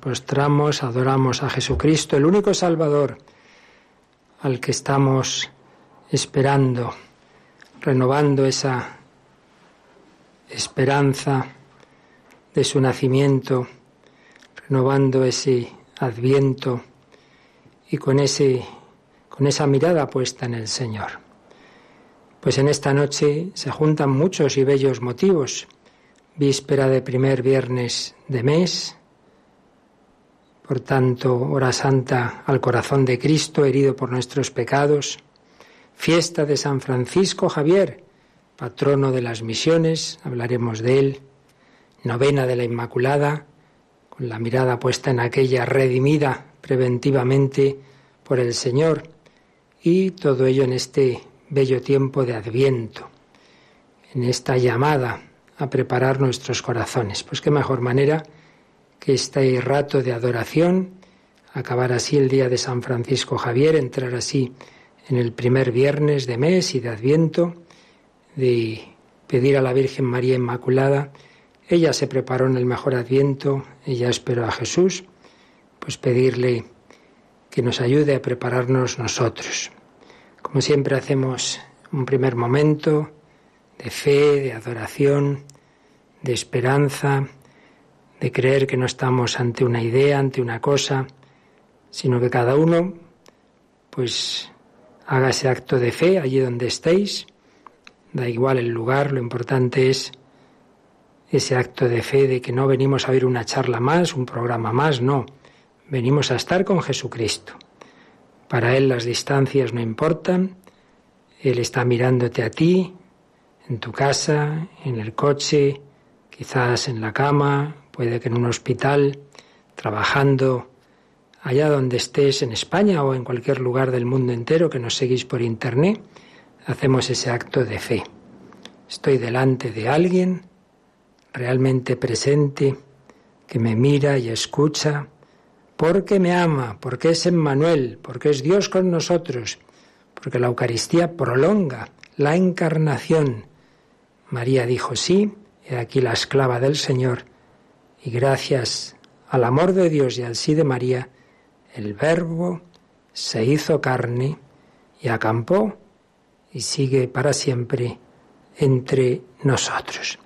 Postramos, adoramos a Jesucristo, el único Salvador al que estamos esperando, renovando esa esperanza de su nacimiento, renovando ese adviento y con ese con esa mirada puesta en el Señor. Pues en esta noche se juntan muchos y bellos motivos víspera de primer viernes de mes, por tanto, hora santa al corazón de Cristo herido por nuestros pecados, fiesta de San Francisco Javier, patrono de las misiones, hablaremos de él, novena de la Inmaculada, con la mirada puesta en aquella redimida preventivamente por el Señor, y todo ello en este bello tiempo de Adviento, en esta llamada a preparar nuestros corazones. Pues qué mejor manera que este rato de adoración, acabar así el día de San Francisco Javier, entrar así en el primer viernes de mes y de Adviento, de pedir a la Virgen María Inmaculada, ella se preparó en el mejor Adviento, ella esperó a Jesús, pues pedirle que nos ayude a prepararnos nosotros. Como siempre hacemos un primer momento de fe, de adoración, de esperanza, de creer que no estamos ante una idea, ante una cosa, sino que cada uno pues haga ese acto de fe allí donde estéis, da igual el lugar, lo importante es ese acto de fe de que no venimos a oír una charla más, un programa más, no, venimos a estar con Jesucristo. Para Él las distancias no importan, Él está mirándote a ti, en tu casa, en el coche, quizás en la cama, puede que en un hospital, trabajando allá donde estés en España o en cualquier lugar del mundo entero que nos seguís por internet, hacemos ese acto de fe. Estoy delante de alguien realmente presente que me mira y escucha porque me ama, porque es Emmanuel, porque es Dios con nosotros, porque la Eucaristía prolonga la encarnación. María dijo sí, he aquí la esclava del Señor, y gracias al amor de Dios y al sí de María, el Verbo se hizo carne y acampó y sigue para siempre entre nosotros.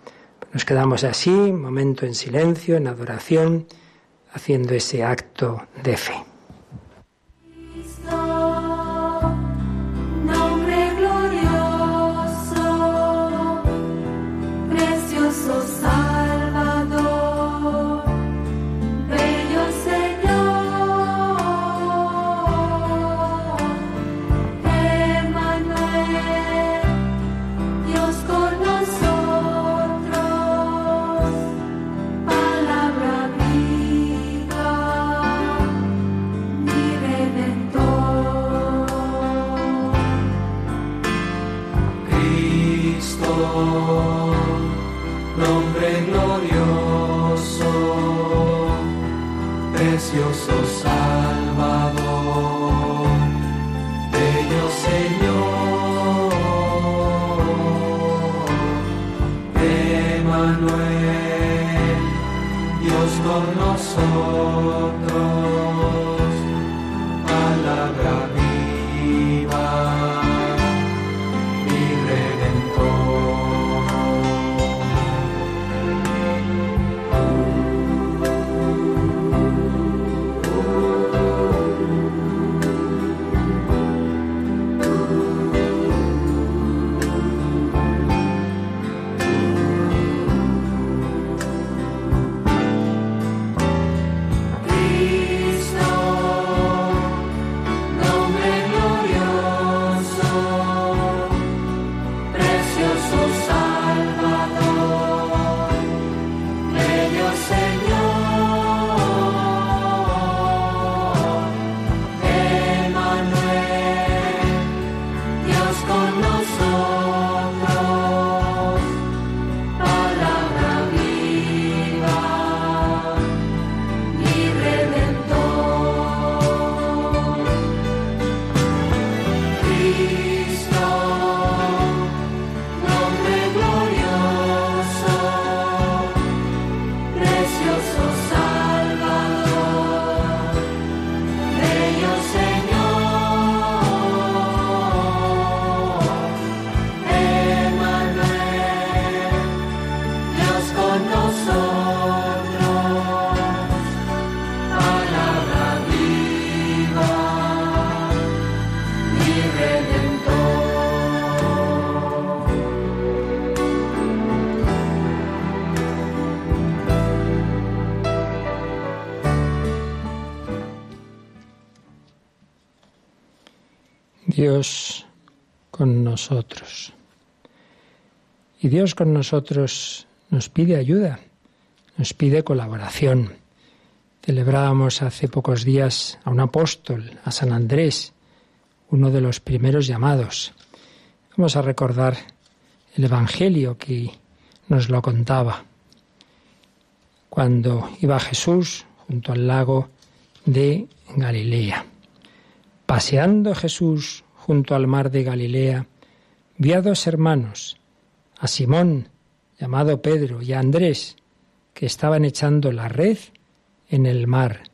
Nos quedamos así, momento en silencio, en adoración, haciendo ese acto de fe. Dios con nosotros. Y Dios con nosotros nos pide ayuda, nos pide colaboración. Celebrábamos hace pocos días a un apóstol, a San Andrés, uno de los primeros llamados. Vamos a recordar el Evangelio que nos lo contaba. Cuando iba Jesús junto al lago de Galilea. Paseando Jesús junto al mar de Galilea, vio a dos hermanos, a Simón, llamado Pedro, y a Andrés, que estaban echando la red en el mar,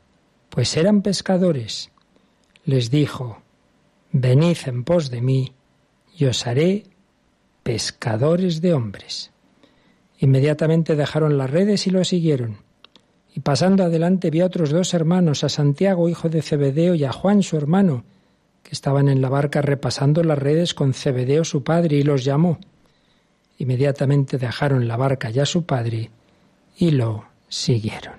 pues eran pescadores. Les dijo, Venid en pos de mí, y os haré pescadores de hombres. Inmediatamente dejaron las redes y lo siguieron. Y pasando adelante vio a otros dos hermanos, a Santiago, hijo de Zebedeo, y a Juan, su hermano, que estaban en la barca repasando las redes con Cebedeo su padre y los llamó. Inmediatamente dejaron la barca ya su padre y lo siguieron.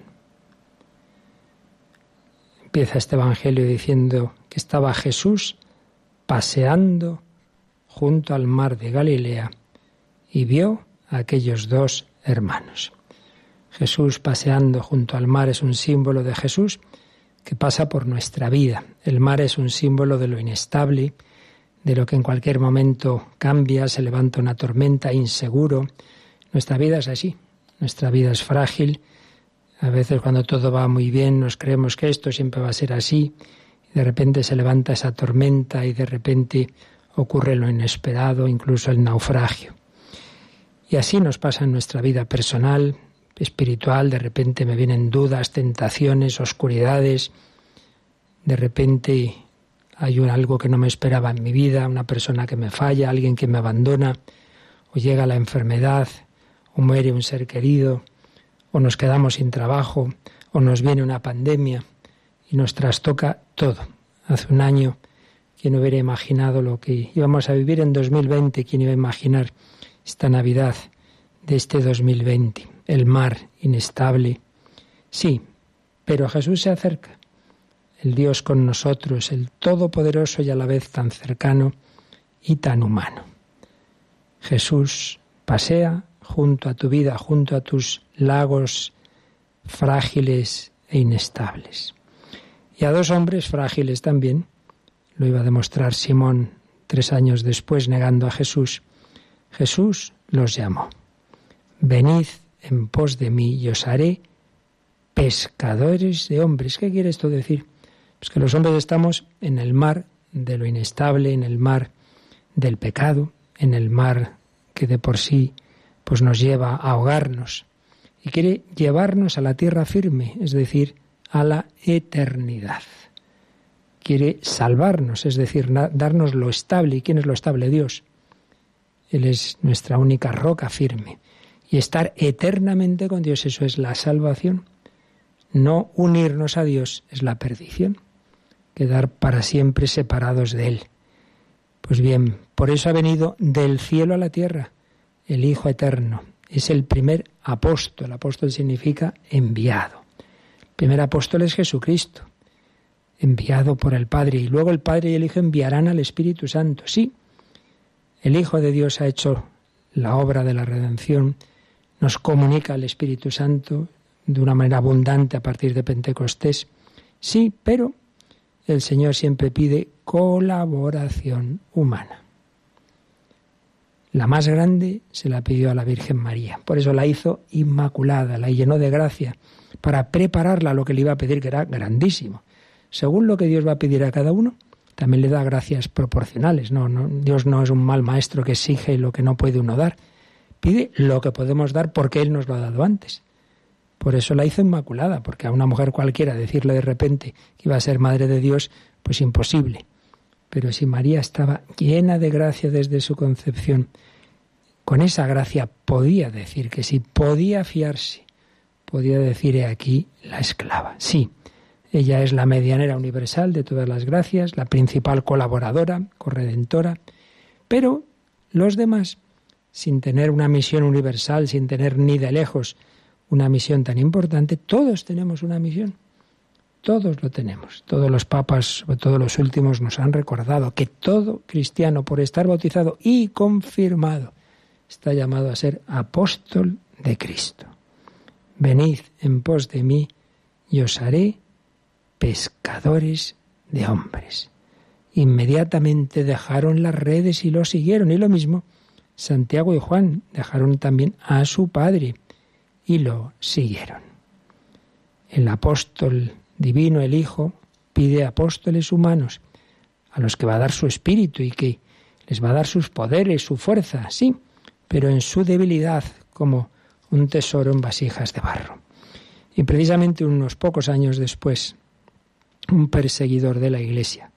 Empieza este Evangelio diciendo que estaba Jesús paseando junto al mar de Galilea y vio a aquellos dos hermanos. Jesús paseando junto al mar es un símbolo de Jesús que pasa por nuestra vida. El mar es un símbolo de lo inestable, de lo que en cualquier momento cambia, se levanta una tormenta, inseguro. Nuestra vida es así, nuestra vida es frágil. A veces cuando todo va muy bien nos creemos que esto siempre va a ser así. Y de repente se levanta esa tormenta y de repente ocurre lo inesperado, incluso el naufragio. Y así nos pasa en nuestra vida personal, espiritual, de repente me vienen dudas, tentaciones, oscuridades, de repente hay un, algo que no me esperaba en mi vida, una persona que me falla, alguien que me abandona, o llega la enfermedad, o muere un ser querido, o nos quedamos sin trabajo, o nos viene una pandemia y nos trastoca todo. Hace un año, ¿quién hubiera imaginado lo que íbamos a vivir en 2020? ¿Quién iba a imaginar esta Navidad de este 2020? El mar inestable. Sí, pero Jesús se acerca el Dios con nosotros, el Todopoderoso y a la vez tan cercano y tan humano. Jesús pasea junto a tu vida, junto a tus lagos frágiles e inestables. Y a dos hombres frágiles también, lo iba a demostrar Simón tres años después negando a Jesús, Jesús los llamó. Venid en pos de mí y os haré pescadores de hombres. ¿Qué quiere esto decir? Pues que los hombres estamos en el mar de lo inestable, en el mar del pecado, en el mar que de por sí pues nos lleva a ahogarnos y quiere llevarnos a la tierra firme, es decir, a la eternidad. Quiere salvarnos, es decir, darnos lo estable. ¿Y quién es lo estable? Dios. Él es nuestra única roca firme. Y estar eternamente con Dios, eso es la salvación. No unirnos a Dios es la perdición quedar para siempre separados de Él. Pues bien, por eso ha venido del cielo a la tierra el Hijo Eterno. Es el primer apóstol. Apóstol significa enviado. El primer apóstol es Jesucristo, enviado por el Padre. Y luego el Padre y el Hijo enviarán al Espíritu Santo. Sí, el Hijo de Dios ha hecho la obra de la redención, nos comunica el Espíritu Santo de una manera abundante a partir de Pentecostés. Sí, pero el Señor siempre pide colaboración humana. La más grande se la pidió a la Virgen María. Por eso la hizo inmaculada, la llenó de gracia, para prepararla a lo que le iba a pedir, que era grandísimo. Según lo que Dios va a pedir a cada uno, también le da gracias proporcionales. No, Dios no es un mal maestro que exige lo que no puede uno dar. Pide lo que podemos dar porque Él nos lo ha dado antes. Por eso la hizo inmaculada, porque a una mujer cualquiera decirle de repente que iba a ser madre de Dios, pues imposible. Pero si María estaba llena de gracia desde su concepción, con esa gracia podía decir que sí, podía fiarse, podía decir he aquí la esclava. Sí, ella es la medianera universal de todas las gracias, la principal colaboradora, corredentora, pero los demás, sin tener una misión universal, sin tener ni de lejos una misión tan importante, todos tenemos una misión. Todos lo tenemos. Todos los papas, sobre todo los últimos, nos han recordado que todo cristiano, por estar bautizado y confirmado, está llamado a ser apóstol de Cristo. Venid en pos de mí y os haré pescadores de hombres. Inmediatamente dejaron las redes y lo siguieron. Y lo mismo, Santiago y Juan dejaron también a su padre y lo siguieron. El apóstol divino, el Hijo, pide apóstoles humanos a los que va a dar su espíritu y que les va a dar sus poderes, su fuerza, sí, pero en su debilidad, como un tesoro en vasijas de barro. Y precisamente unos pocos años después, un perseguidor de la Iglesia,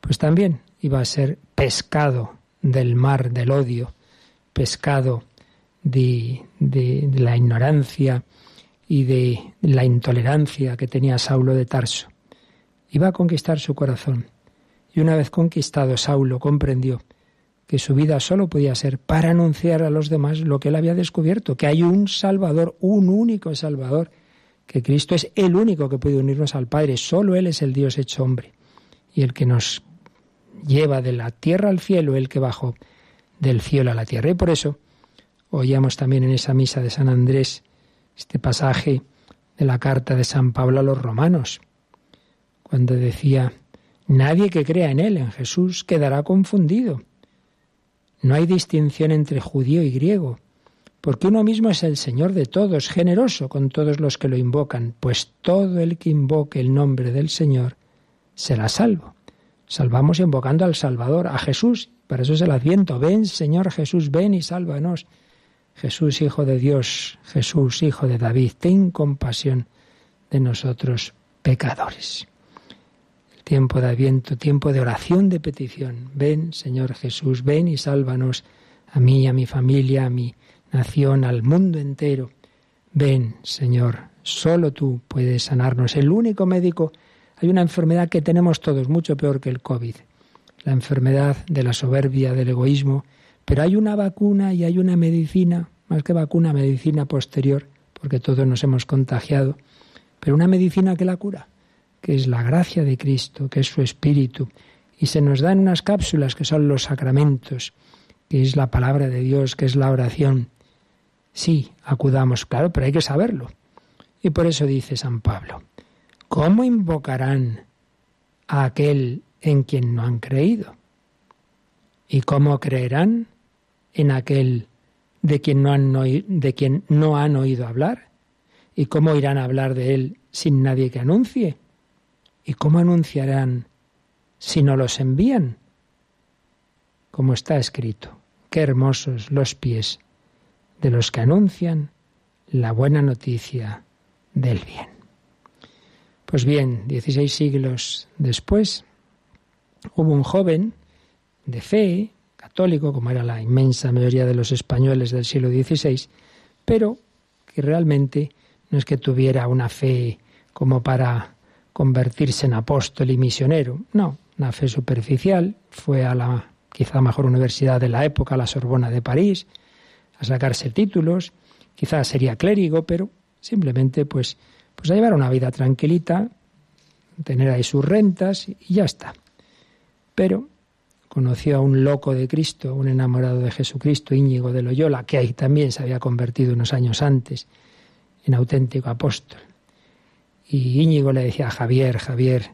pues también iba a ser pescado del mar del odio, pescado de, la ignorancia y de la intolerancia que tenía Saulo de Tarso. Iba a conquistar su corazón. Y una vez conquistado, Saulo comprendió que su vida solo podía ser para anunciar a los demás lo que él había descubierto, que hay un Salvador, un único Salvador, que Cristo es el único que puede unirnos al Padre, solo Él es el Dios hecho hombre, y el que nos lleva de la tierra al cielo, el que bajó del cielo a la tierra. Y por eso Oíamos también en esa misa de San Andrés, este pasaje de la carta de San Pablo a los romanos, cuando decía, nadie que crea en Él, en Jesús, quedará confundido. No hay distinción entre judío y griego, porque uno mismo es el Señor de todos, generoso con todos los que lo invocan, pues todo el que invoque el nombre del Señor será salvo. Salvamos invocando al Salvador, a Jesús. Para eso es el adviento. Ven, Señor Jesús, ven y sálvanos. Jesús, Hijo de Dios, Jesús, Hijo de David, ten compasión de nosotros pecadores. El tiempo de adviento, tiempo de oración, de petición. Ven, Señor Jesús, ven y sálvanos a mí, a mi familia, a mi nación, al mundo entero. Ven, Señor, solo tú puedes sanarnos. El único médico hay una enfermedad que tenemos todos, mucho peor que el COVID, la enfermedad de la soberbia, del egoísmo, pero hay una vacuna y hay una medicina, más que vacuna, medicina posterior, porque todos nos hemos contagiado, pero una medicina que la cura, que es la gracia de Cristo, que es su Espíritu, y se nos dan unas cápsulas que son los sacramentos, que es la palabra de Dios, que es la oración. Sí, acudamos, claro, pero hay que saberlo. Y por eso dice San Pablo, ¿cómo invocarán a aquel en quien no han creído? ¿Y cómo creerán en aquel de quien no han, de quien no han oído hablar? ¿Y cómo irán a hablar de él sin nadie que anuncie? ¿Y cómo anunciarán si no los envían? Como está escrito, qué hermosos los pies de los que anuncian la buena noticia del bien. Pues bien, 16 siglos después, hubo un joven de fe, católico, como era la inmensa mayoría de los españoles del siglo XVI, pero que realmente no es que tuviera una fe como para convertirse en apóstol y misionero, no, una fe superficial, fue a la quizá mejor universidad de la época, la Sorbona de París, a sacarse títulos, quizá sería clérigo, pero simplemente pues pues a llevar una vida tranquilita, tener ahí sus rentas y ya está. Pero conoció a un loco de Cristo, un enamorado de Jesucristo, Íñigo de Loyola, que ahí también se había convertido unos años antes en auténtico apóstol. Y Íñigo le decía a Javier, Javier,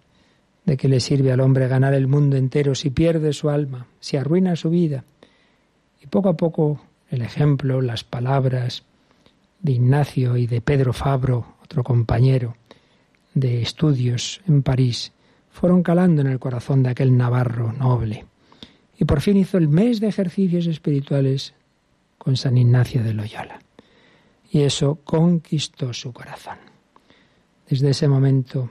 ¿de qué le sirve al hombre ganar el mundo entero si pierde su alma, si arruina su vida? Y poco a poco el ejemplo, las palabras de Ignacio y de Pedro Fabro, otro compañero de estudios en París, fueron calando en el corazón de aquel navarro noble. Y por fin hizo el mes de ejercicios espirituales con San Ignacio de Loyola. Y eso conquistó su corazón. Desde ese momento,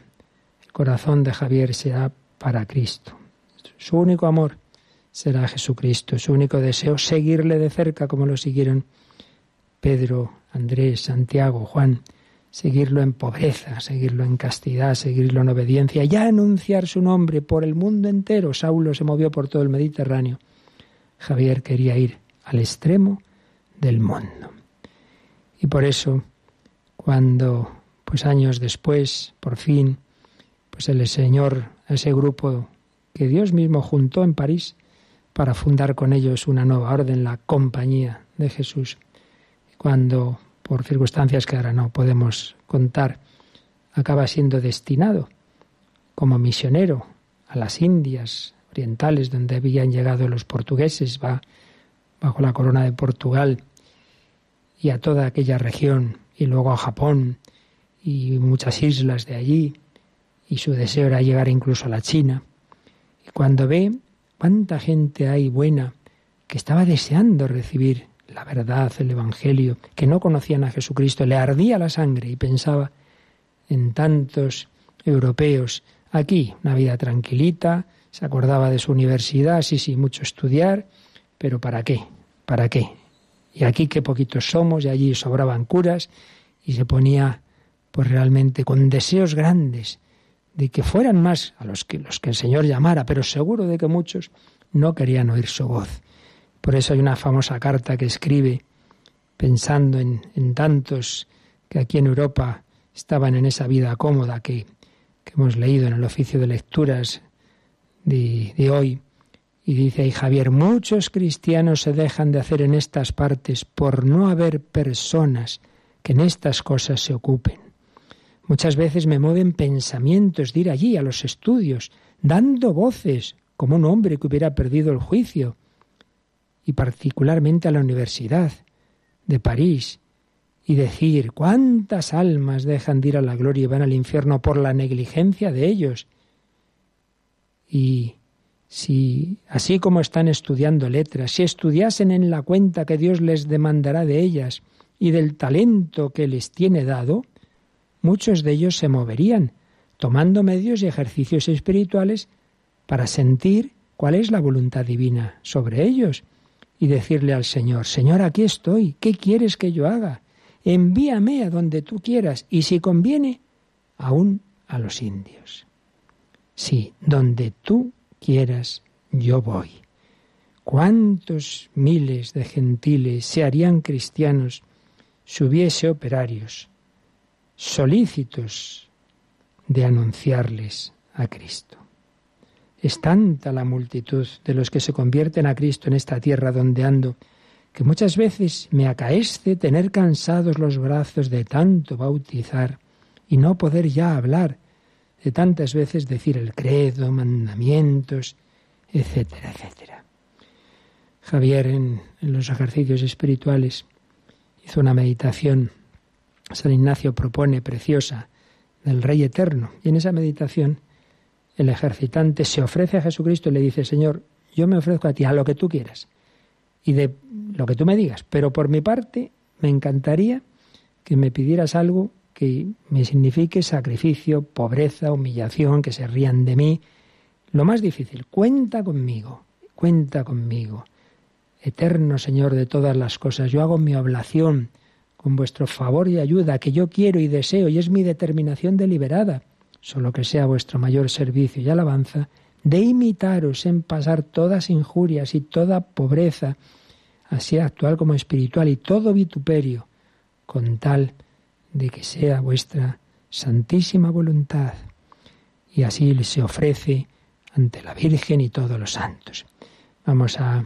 el corazón de Javier será para Cristo. Su único amor será Jesucristo, su único deseo seguirle de cerca como lo siguieron Pedro, Andrés, Santiago, Juan seguirlo en pobreza, seguirlo en castidad, seguirlo en obediencia, ya anunciar su nombre por el mundo entero. Saulo se movió por todo el Mediterráneo. Javier quería ir al extremo del mundo. Y por eso, cuando, pues años después, por fin, pues el Señor, ese grupo que Dios mismo juntó en París para fundar con ellos una nueva orden, la Compañía de Jesús, cuando por circunstancias que ahora no podemos contar, acaba siendo destinado como misionero a las Indias orientales donde habían llegado los portugueses, va bajo la corona de Portugal y a toda aquella región y luego a Japón y muchas islas de allí y su deseo era llegar incluso a la China. Y cuando ve cuánta gente hay buena que estaba deseando recibir la verdad, el Evangelio, que no conocían a Jesucristo, le ardía la sangre y pensaba en tantos europeos aquí, una vida tranquilita, se acordaba de su universidad, sí, sí, mucho estudiar, pero ¿para qué? ¿Para qué? Y aquí qué poquitos somos, y allí sobraban curas, y se ponía pues realmente con deseos grandes de que fueran más a los que los que el Señor llamara, pero seguro de que muchos no querían oír su voz. Por eso hay una famosa carta que escribe pensando en, tantos que aquí en Europa estaban en esa vida cómoda que, hemos leído en el oficio de lecturas de, de hoy. Y dice ahí Javier, muchos cristianos se dejan de hacer en estas partes por no haber personas que en estas cosas se ocupen. Muchas veces me mueven pensamientos de ir allí a los estudios, dando voces, como un hombre que hubiera perdido el juicio, y particularmente a la Universidad de París, y decir cuántas almas dejan de ir a la gloria y van al infierno por la negligencia de ellos. Y si, así como están estudiando letras, si estudiasen en la cuenta que Dios les demandará de ellas y del talento que les tiene dado, muchos de ellos se moverían, tomando medios y ejercicios espirituales para sentir cuál es la voluntad divina sobre ellos y decirle al Señor, Señor, aquí estoy, ¿qué quieres que yo haga? Envíame a donde tú quieras y si conviene, aún a los indios. Sí, donde tú quieras, yo voy. ¿Cuántos miles de gentiles se harían cristianos si hubiese operarios solícitos de anunciarles a Cristo? Es tanta la multitud de los que se convierten a Cristo en esta tierra donde ando, que muchas veces me acaece tener cansados los brazos de tanto bautizar y no poder ya hablar, de tantas veces decir el credo, mandamientos, etcétera, etcétera. Javier en, en los ejercicios espirituales hizo una meditación, San Ignacio propone preciosa, del Rey Eterno, y en esa meditación el ejercitante se ofrece a Jesucristo y le dice, Señor, yo me ofrezco a ti a lo que tú quieras y de lo que tú me digas, pero por mi parte me encantaría que me pidieras algo que me signifique sacrificio, pobreza, humillación, que se rían de mí. Lo más difícil, cuenta conmigo, cuenta conmigo. Eterno Señor de todas las cosas, yo hago mi oblación con vuestro favor y ayuda, que yo quiero y deseo, y es mi determinación deliberada solo que sea vuestro mayor servicio y alabanza, de imitaros en pasar todas injurias y toda pobreza, así actual como espiritual, y todo vituperio, con tal de que sea vuestra santísima voluntad. Y así se ofrece ante la Virgen y todos los santos. Vamos a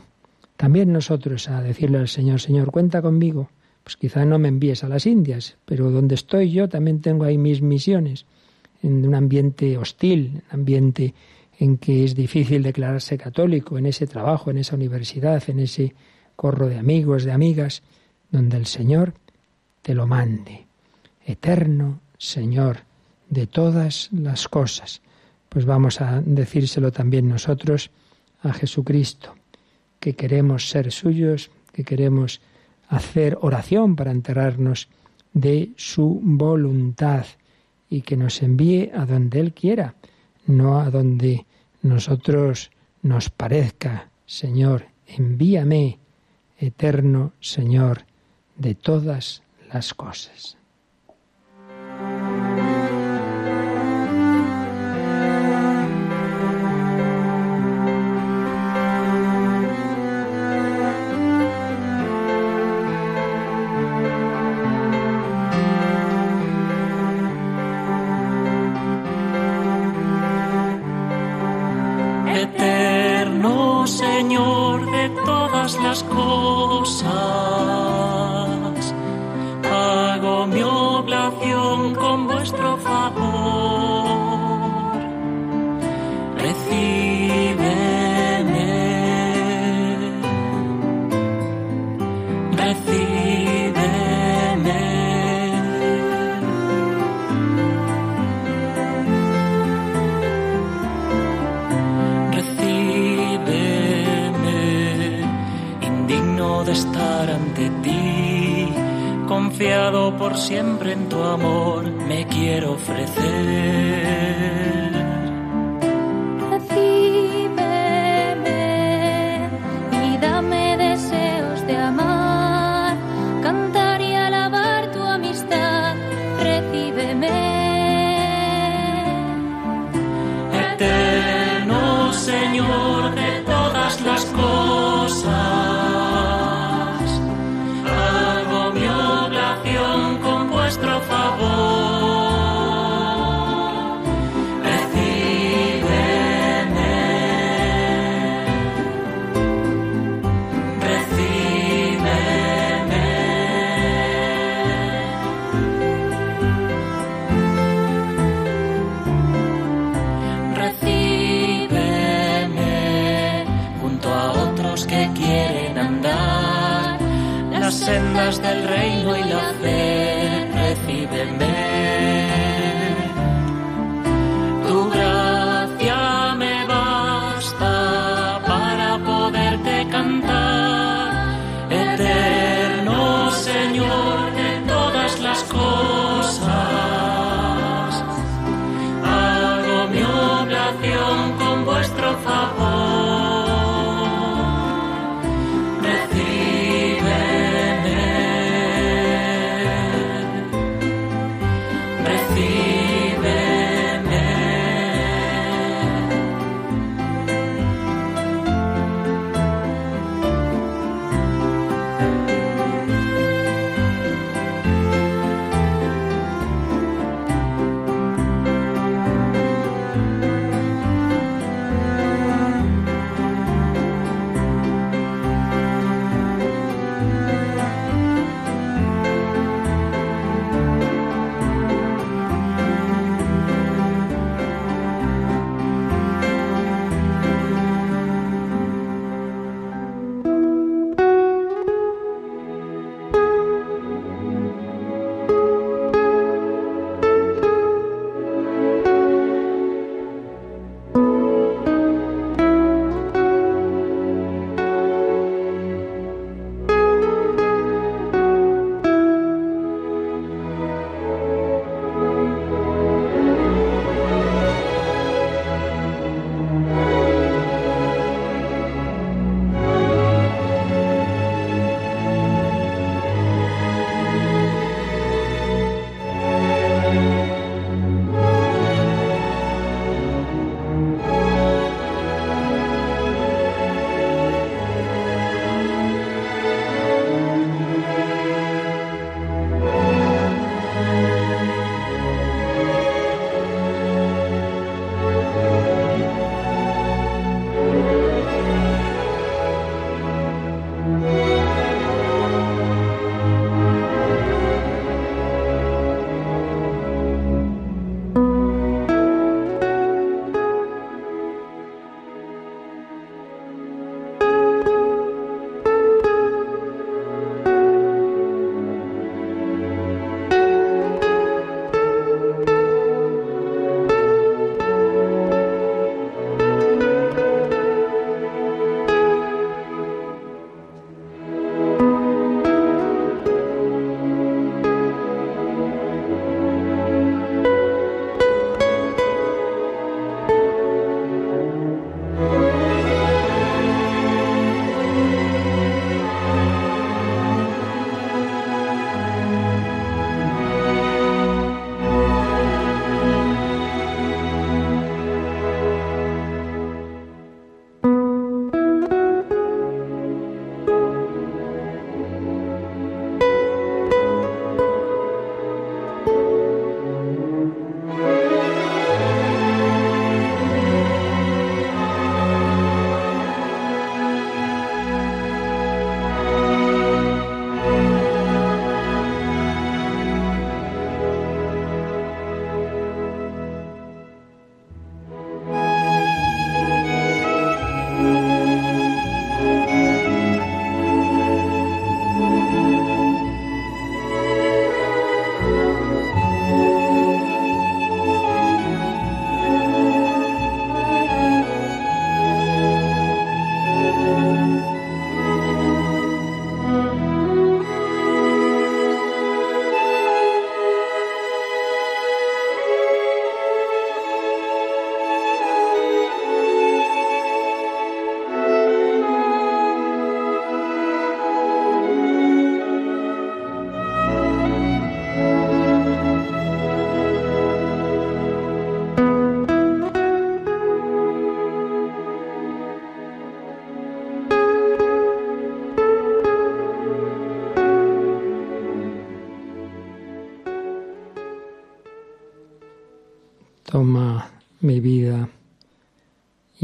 también nosotros a decirle al Señor, Señor, cuenta conmigo. Pues quizá no me envíes a las Indias, pero donde estoy yo también tengo ahí mis misiones en un ambiente hostil, un ambiente en que es difícil declararse católico, en ese trabajo, en esa universidad, en ese corro de amigos, de amigas, donde el Señor te lo mande. Eterno Señor de todas las cosas. Pues vamos a decírselo también nosotros a Jesucristo, que queremos ser suyos, que queremos hacer oración para enterarnos de su voluntad y que nos envíe a donde Él quiera, no a donde nosotros nos parezca. Señor, envíame, eterno Señor, de todas las cosas. Señor, de todas las cosas. confiado por siempre en tu amor, me quiero ofrecer. cantar.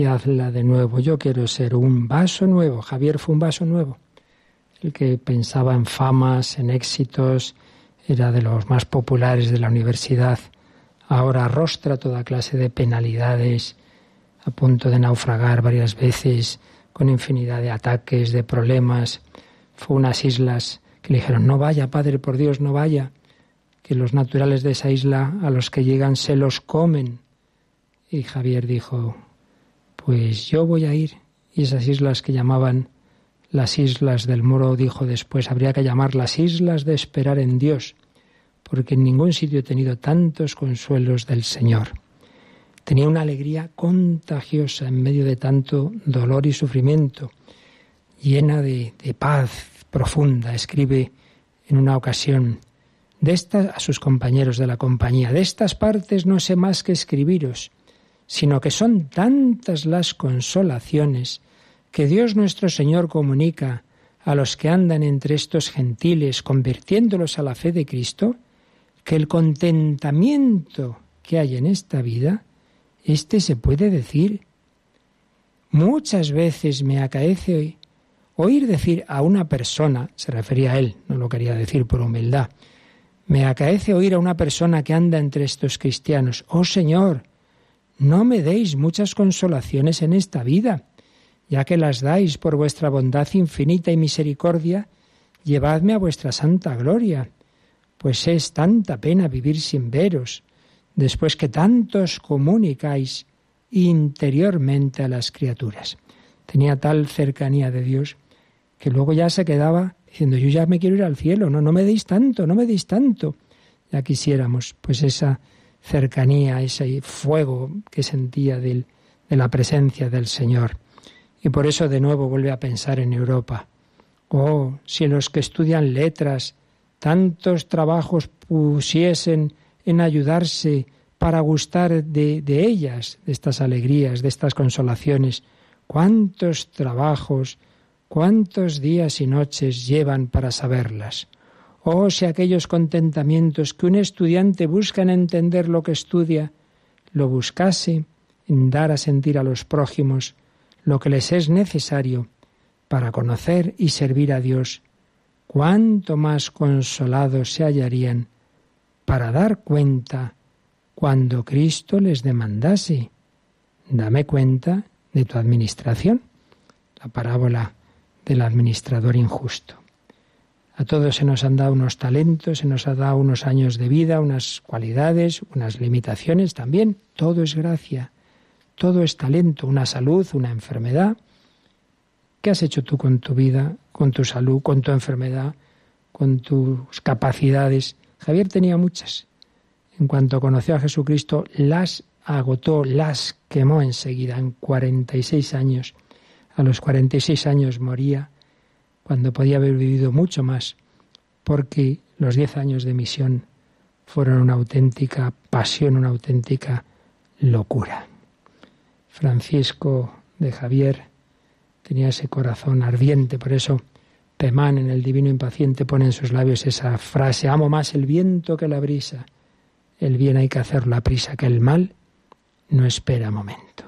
Hazla de nuevo. Yo quiero ser un vaso nuevo. Javier fue un vaso nuevo. El que pensaba en famas, en éxitos, era de los más populares de la universidad. Ahora arrostra toda clase de penalidades, a punto de naufragar varias veces con infinidad de ataques, de problemas. Fue unas islas que le dijeron, no vaya, Padre, por Dios, no vaya, que los naturales de esa isla a los que llegan se los comen. Y Javier dijo, pues yo voy a ir. Y esas islas que llamaban las islas del moro, dijo después, habría que llamar las islas de esperar en Dios, porque en ningún sitio he tenido tantos consuelos del Señor. Tenía una alegría contagiosa en medio de tanto dolor y sufrimiento, llena de, paz profunda. Escribe en una ocasión de estas a sus compañeros de la compañía, de estas partes no sé más que escribiros, sino que son tantas las consolaciones que Dios nuestro Señor comunica a los que andan entre estos gentiles, convirtiéndolos a la fe de Cristo, que el contentamiento que hay en esta vida este se puede decir. Muchas veces me acaece oír decir a una persona, se refería a él, no lo quería decir por humildad, me acaece oír a una persona que anda entre estos cristianos, oh Señor, no me deis muchas consolaciones en esta vida, ya que las dais por vuestra bondad infinita y misericordia, llevadme a vuestra santa gloria, pues es tanta pena vivir sin veros, después que tantos comunicáis interiormente a las criaturas. Tenía tal cercanía de Dios que luego ya se quedaba diciendo, yo ya me quiero ir al cielo, no, no me deis tanto, no me deis tanto. Ya quisiéramos, pues esa cercanía, ese fuego que sentía de la presencia del Señor. Y por eso de nuevo vuelve a pensar en Europa. Oh, si los que estudian letras tantos trabajos pusiesen en ayudarse para gustar de, de ellas, de estas alegrías, de estas consolaciones. ¿Cuántos trabajos, cuántos días y noches llevan para saberlas? Oh, si aquellos contentamientos que un estudiante busca en entender lo que estudia, lo buscase en dar a sentir a los prójimos lo que les es necesario para conocer y servir a Dios, cuánto más consolados se hallarían para dar cuenta cuando Cristo les demandase, dame cuenta de tu administración. La parábola del administrador injusto. A todos se nos han dado unos talentos, se nos ha dado unos años de vida, unas cualidades, unas limitaciones también. Todo es gracia, todo es talento, una salud, una enfermedad. ¿Qué has hecho tú con tu vida, con tu salud, con tu enfermedad, con tus capacidades? Javier tenía muchas. En cuanto conoció a Jesucristo, las agotó, las quemó enseguida, en 46 años. A los 46 años moría, cuando podía haber vivido mucho más, porque los 10 años de misión fueron una auténtica pasión, una auténtica locura. Francisco de Javier tenía ese corazón ardiente, por eso Pemán en el Divino Impaciente pone en sus labios esa frase, amo más el viento que la brisa. El bien hay que hacerlo a prisa, que el mal no espera momento.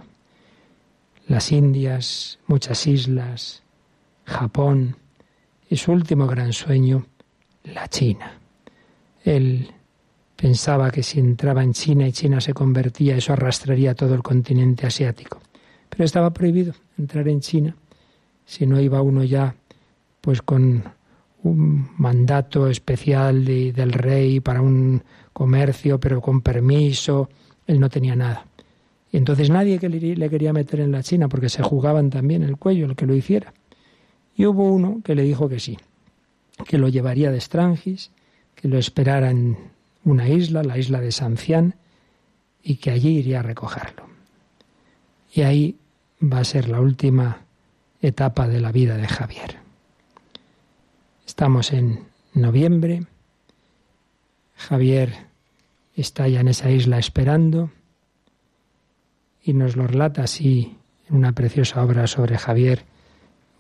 Las Indias, muchas islas, Japón y su último gran sueño, la China. Él pensaba que si entraba en China y China se convertía, eso arrastraría todo el continente asiático. Pero estaba prohibido entrar en China si no iba uno ya pues con un mandato especial del rey para un comercio, pero con permiso, él no tenía nada. Y entonces nadie que le, quería meter en la China, porque se jugaban también el cuello el que lo hiciera. Y hubo uno que le dijo que sí, que lo llevaría de Strangis, que lo esperara en una isla, la isla de Sancián, y que allí iría a recogerlo. Y ahí va a ser la última etapa de la vida de Javier. Estamos en noviembre. Javier está ya en esa isla esperando y nos lo relata así en una preciosa obra sobre Javier,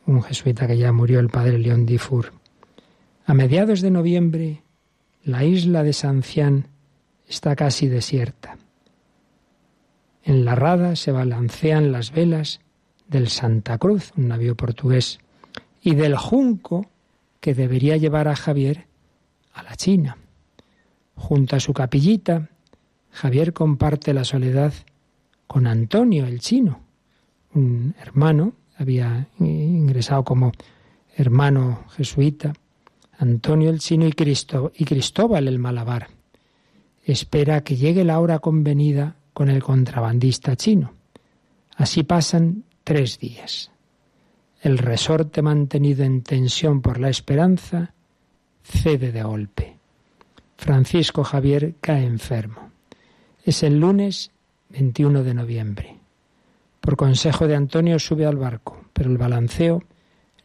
un jesuita que ya murió, el padre León Difur. A mediados de noviembre, la isla de Sancián está casi desierta. En la rada se balancean las velas del Santa Cruz, un navío portugués, y del Junco que debería llevar a Javier a la China. Junto a su capillita, Javier comparte la soledad con Antonio el chino, un hermano había ingresado como hermano jesuita, Antonio el Chino y, y Cristóbal el Malabar. Espera que llegue la hora convenida con el contrabandista chino. Así pasan tres días. El resorte mantenido en tensión por la esperanza cede de golpe. Francisco Javier cae enfermo. Es el lunes 21 de noviembre. Por consejo de Antonio sube al barco, pero el balanceo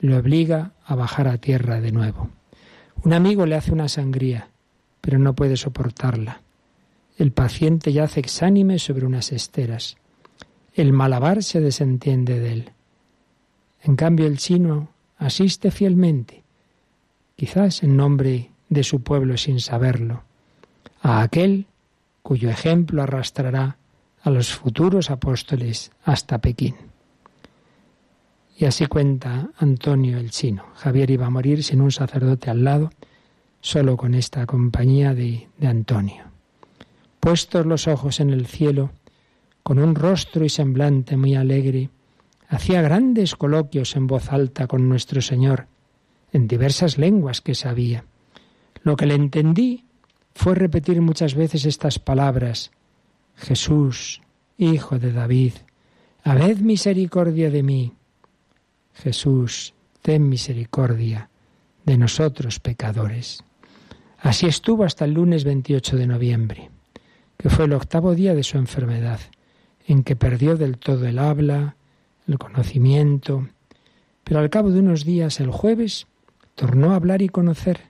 le obliga a bajar a tierra de nuevo. Un amigo le hace una sangría, pero no puede soportarla. El paciente yace exánime sobre unas esteras. El malabar se desentiende de él. En cambio el chino asiste fielmente, quizás en nombre de su pueblo sin saberlo, a aquel cuyo ejemplo arrastrará a los futuros apóstoles hasta Pekín. Y así cuenta Antonio el chino. Javier iba a morir sin un sacerdote al lado, solo con esta compañía de, de Antonio. Puestos los ojos en el cielo, con un rostro y semblante muy alegre, hacía grandes coloquios en voz alta con nuestro Señor, en diversas lenguas que sabía. Lo que le entendí fue repetir muchas veces estas palabras, Jesús, Hijo de David, habed misericordia de mí. Jesús, ten misericordia de nosotros pecadores. Así estuvo hasta el lunes 28 de noviembre, que fue el octavo día de su enfermedad, en que perdió del todo el habla, el conocimiento, pero al cabo de unos días, el jueves, tornó a hablar y conocer,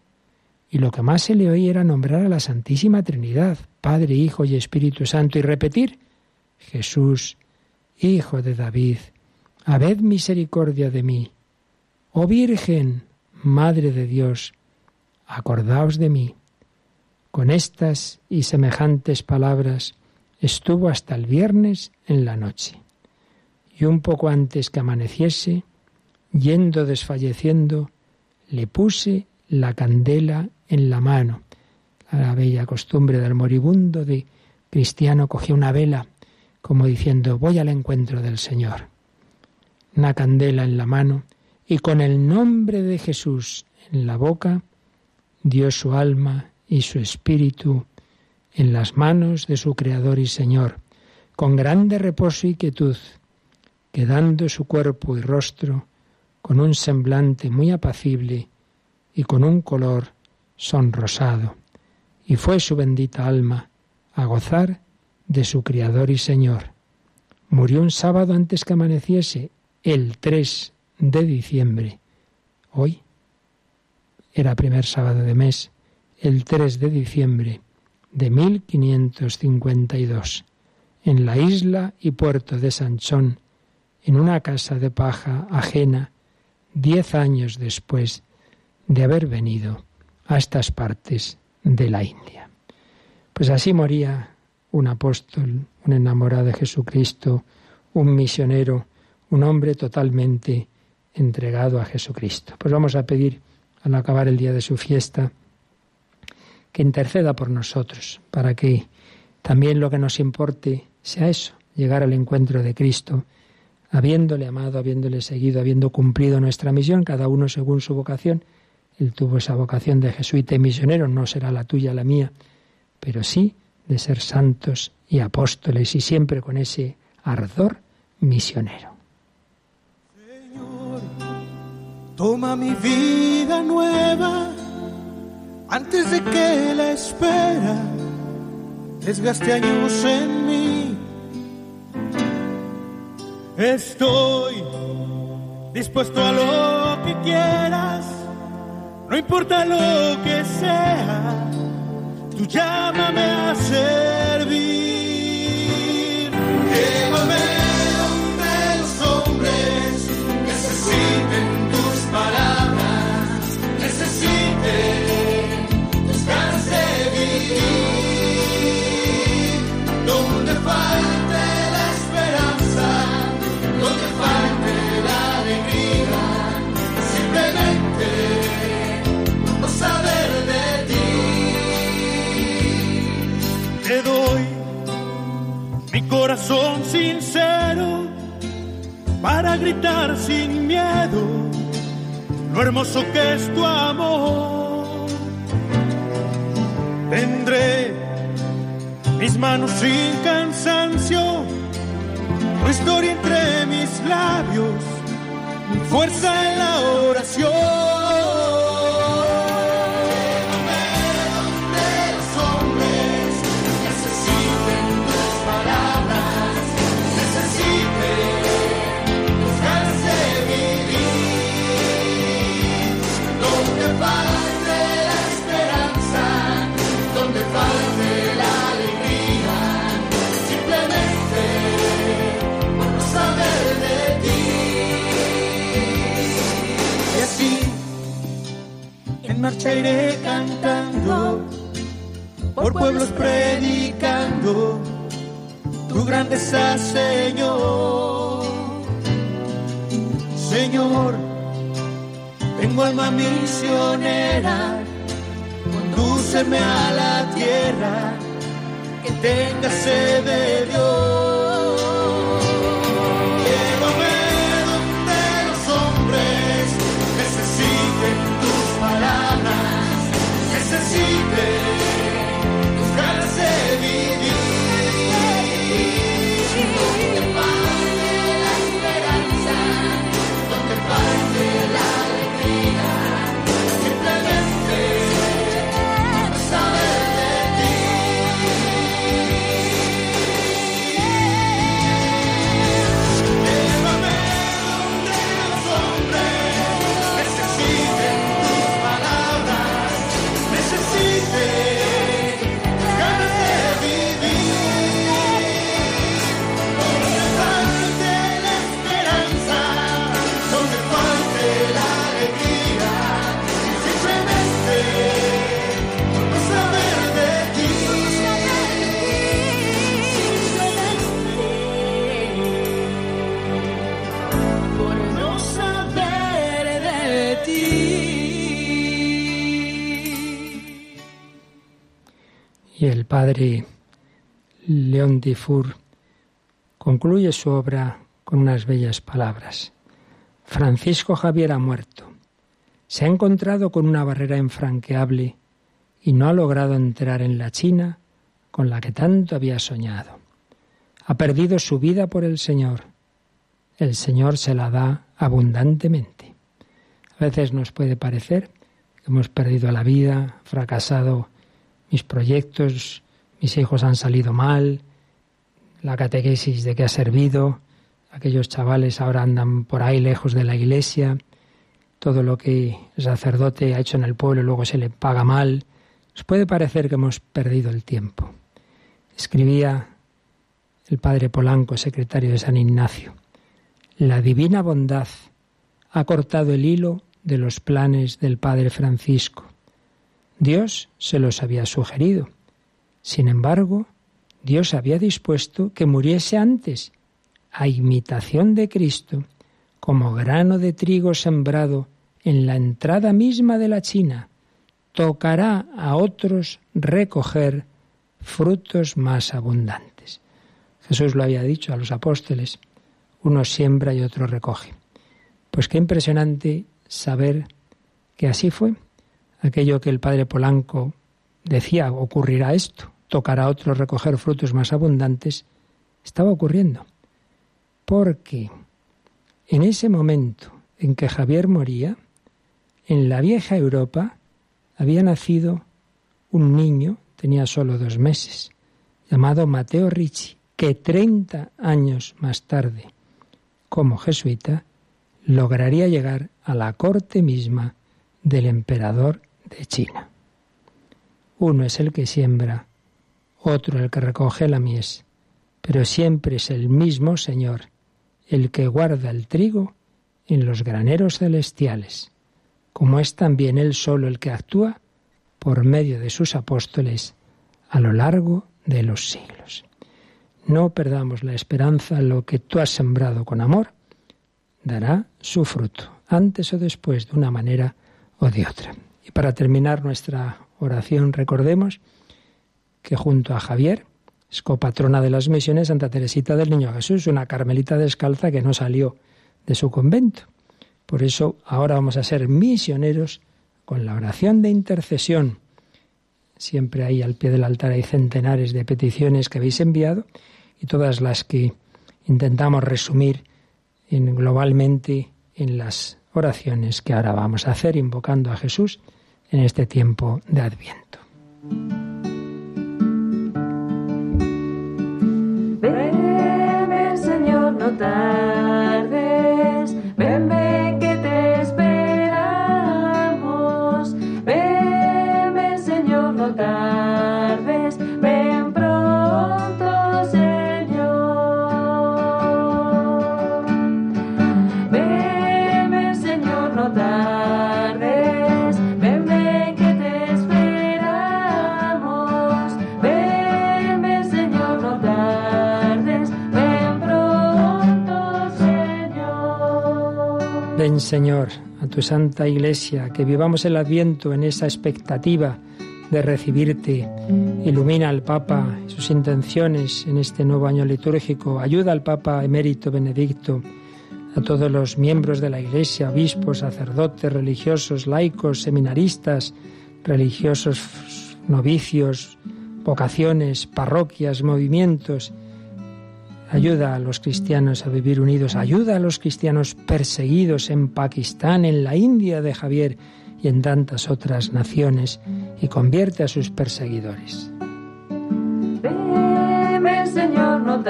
y lo que más se le oía era nombrar a la Santísima Trinidad, Padre, Hijo y Espíritu Santo, y repetir, Jesús, Hijo de David, habed misericordia de mí. Oh Virgen, Madre de Dios, acordaos de mí. Con estas y semejantes palabras estuvo hasta el viernes en la noche. Y un poco antes que amaneciese, yendo desfalleciendo, le puse la candela en la mano. La bella costumbre del moribundo de cristiano cogía una vela, como diciendo, voy al encuentro del Señor. Una candela en la mano y con el nombre de Jesús en la boca, dio su alma y su espíritu en las manos de su Creador y Señor, con grande reposo y quietud, quedando su cuerpo y rostro con un semblante muy apacible y con un color sonrosado, y fue su bendita alma a gozar de su Criador y Señor. Murió un sábado antes que amaneciese, el 3 de diciembre. Hoy era primer sábado de mes, el 3 de diciembre de 1552, en la isla y puerto de Sanchón, en una casa de paja ajena, diez años después de haber venido a estas partes de la India. Pues así moría un apóstol, un enamorado de Jesucristo, un misionero, un hombre totalmente entregado a Jesucristo. Pues vamos a pedir, al acabar el día de su fiesta, que interceda por nosotros, para que también lo que nos importe sea eso, llegar al encuentro de Cristo, habiéndole amado, habiéndole seguido, habiendo cumplido nuestra misión, cada uno según su vocación. Él tuvo esa vocación de jesuita y misionero, no será la tuya, la mía, pero sí de ser santos y apóstoles y siempre con ese ardor misionero. Señor, toma mi vida nueva antes de que la espera desgaste años en mí. Estoy dispuesto a lo que quieras, no importa lo que sea, tú llámame a servir. Corazón sincero, para gritar sin miedo lo hermoso que es tu amor. Tendré mis manos sin cansancio, tu historia entre mis labios, mi fuerza en la oración. Marcha iré cantando, por pueblos predicando tu grandeza, Señor. Señor, tengo alma misionera, condúceme a la tierra, que tenga sed de Dios. Padre León Dufour concluye su obra con unas bellas palabras. Francisco Javier ha muerto. Se ha encontrado con una barrera infranqueable y no ha logrado entrar en la China con la que tanto había soñado. Ha perdido su vida por el Señor. El Señor se la da abundantemente. A veces nos puede parecer que hemos perdido la vida, fracasado mis proyectos, mis hijos han salido mal, la catequesis de que ha servido, aquellos chavales ahora andan por ahí lejos de la iglesia, todo lo que el sacerdote ha hecho en el pueblo luego se le paga mal. Nos puede parecer que hemos perdido el tiempo. Escribía el padre Polanco, secretario de San Ignacio, la divina bondad ha cortado el hilo de los planes del padre Francisco. Dios se los había sugerido sin embargo, Dios había dispuesto que muriese antes, a imitación de Cristo, como grano de trigo sembrado en la entrada misma de la China, tocará a otros recoger frutos más abundantes. Jesús lo había dicho a los apóstoles, uno siembra y otro recoge. Pues qué impresionante saber que así fue. Aquello que el padre Polanco decía, ocurrirá esto tocar a otros recoger frutos más abundantes, estaba ocurriendo. Porque en ese momento en que Javier moría, en la vieja Europa había nacido un niño, tenía solo dos meses, llamado Mateo Ricci, que 30 años más tarde, como jesuita, lograría llegar a la corte misma del emperador de China. Uno es el que siembra otro el que recoge la mies, pero siempre es el mismo Señor el que guarda el trigo en los graneros celestiales, como es también Él solo el que actúa por medio de sus apóstoles a lo largo de los siglos. No perdamos la esperanza, lo que tú has sembrado con amor dará su fruto, antes o después, de una manera o de otra. Y para terminar nuestra oración, recordemos que junto a Javier es copatrona de las misiones Santa Teresita del Niño Jesús, una carmelita descalza que no salió de su convento. Por eso ahora vamos a ser misioneros con la oración de intercesión. Siempre ahí al pie del altar hay centenares de peticiones que habéis enviado y todas las que intentamos resumir en, globalmente en las oraciones que ahora vamos a hacer invocando a Jesús en este tiempo de Adviento. Señor, Señor, a tu santa iglesia, que vivamos el adviento en esa expectativa de recibirte. Ilumina al Papa sus intenciones en este nuevo año litúrgico. Ayuda al Papa emérito Benedicto, a todos los miembros de la Iglesia, obispos, sacerdotes, religiosos, laicos, seminaristas, religiosos, novicios, vocaciones, parroquias, movimientos Ayuda a los cristianos a vivir unidos, ayuda a los cristianos perseguidos en Pakistán, en la India de Javier y en tantas otras naciones y convierte a sus perseguidores. Señor, no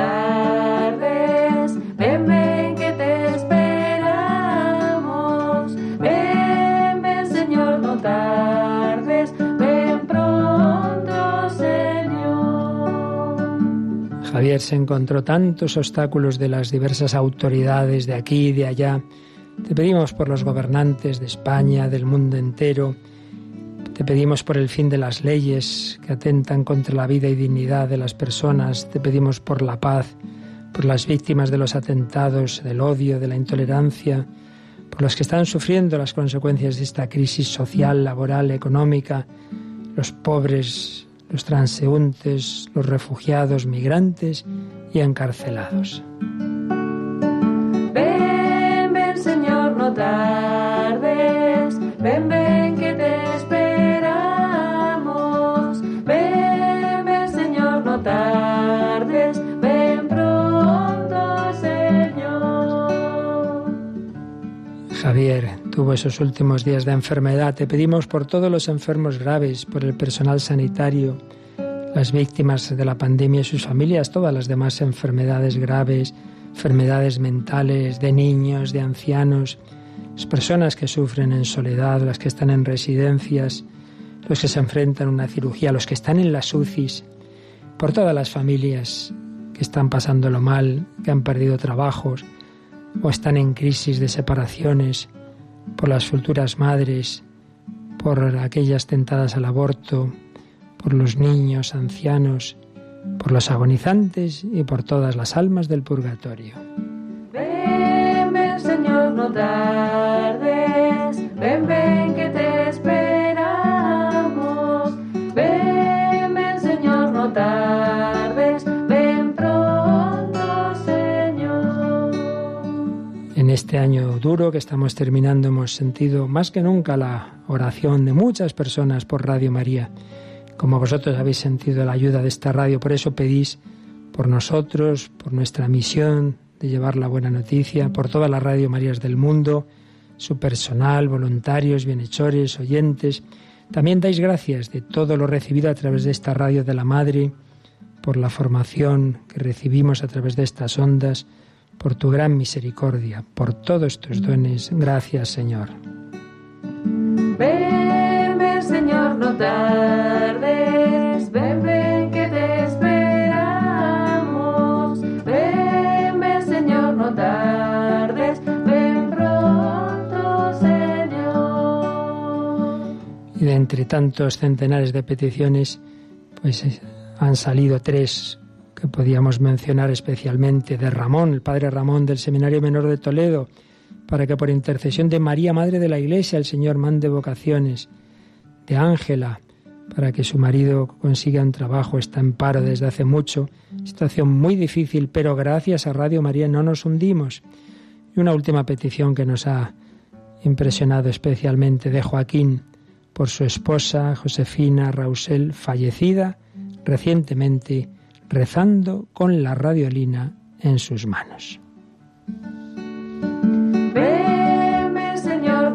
Javier se encontró tantos obstáculos de las diversas autoridades de aquí y de allá. Te pedimos por los gobernantes de España, del mundo entero. Te pedimos por el fin de las leyes que atentan contra la vida y dignidad de las personas. Te pedimos por la paz, por las víctimas de los atentados, del odio, de la intolerancia, por los que están sufriendo las consecuencias de esta crisis social, laboral, económica, los pobres, los transeúntes, los refugiados, migrantes y encarcelados. Ven, ven Señor, no tardes, ven, ven que te esperamos. Ven, ven Señor, no tardes, ven pronto Señor. Javier, tuvo esos últimos días de enfermedad. Te pedimos por todos los enfermos graves, por el personal sanitario, las víctimas de la pandemia y sus familias, todas las demás enfermedades graves, enfermedades mentales, de niños, de ancianos, las personas que sufren en soledad, las que están en residencias, los que se enfrentan a una cirugía, los que están en las UCIs, por todas las familias que están pasándolo mal, que han perdido trabajos o están en crisis de separaciones, por las futuras madres, por aquellas tentadas al aborto, por los niños, ancianos, por los agonizantes y por todas las almas del purgatorio. Ven, Señor, no tardes, ven, ven que te este año duro que estamos terminando hemos sentido más que nunca la oración de muchas personas por Radio María como vosotros habéis sentido la ayuda de esta radio. Por eso pedís por nosotros, por nuestra misión de llevar la buena noticia, por todas las Radio Marías del mundo, su personal, voluntarios, bienhechores, oyentes. También dais gracias de todo lo recibido a través de esta radio de la Madre, por la formación que recibimos a través de estas ondas, por tu gran misericordia, por todos tus dones. Gracias, Señor. Ven, Señor, no Y de entre tantos centenares de peticiones, pues eh, han salido tres que podíamos mencionar especialmente de Ramón, el padre Ramón del Seminario Menor de Toledo, para que por intercesión de María, Madre de la Iglesia, el Señor mande vocaciones, de Ángela, para que su marido consiga un trabajo, está en paro desde hace mucho, situación muy difícil, pero gracias a Radio María no nos hundimos. Y una última petición que nos ha impresionado especialmente de Joaquín por su esposa Josefina Rausel, fallecida recientemente, rezando con la radiolina en sus manos. Señor,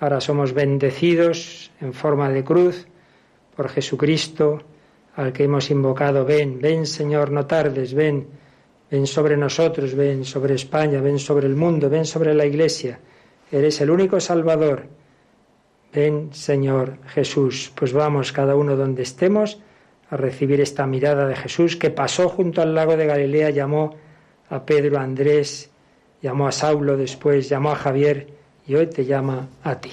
ahora somos bendecidos en forma de cruz por Jesucristo, al que hemos invocado, ven, ven Señor, no tardes, ven, ven sobre nosotros, ven sobre España, ven sobre el mundo, ven sobre la Iglesia, eres el único Salvador. Ven Señor Jesús, pues vamos cada uno donde estemos a recibir esta mirada de Jesús que pasó junto al lago de Galilea, llamó a Pedro, a Andrés, llamó a Saulo después, llamó a Javier y hoy te llama a ti.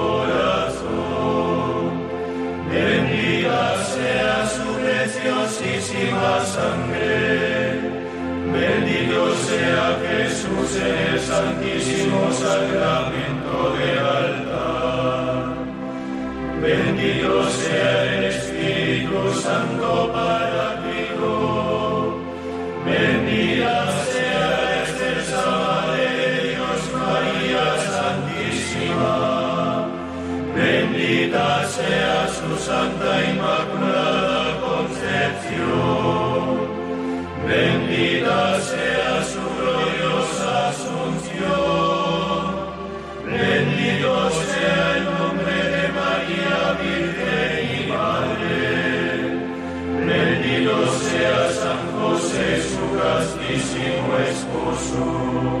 preciosísima sangre. Bendito sea Jesús en el santísimo sacramento del altar. Bendito sea el Espíritu Santo para ti. Bendita sea la excelsa Madre de Dios, María Santísima. Bendita sea su Santa Inmaculada show.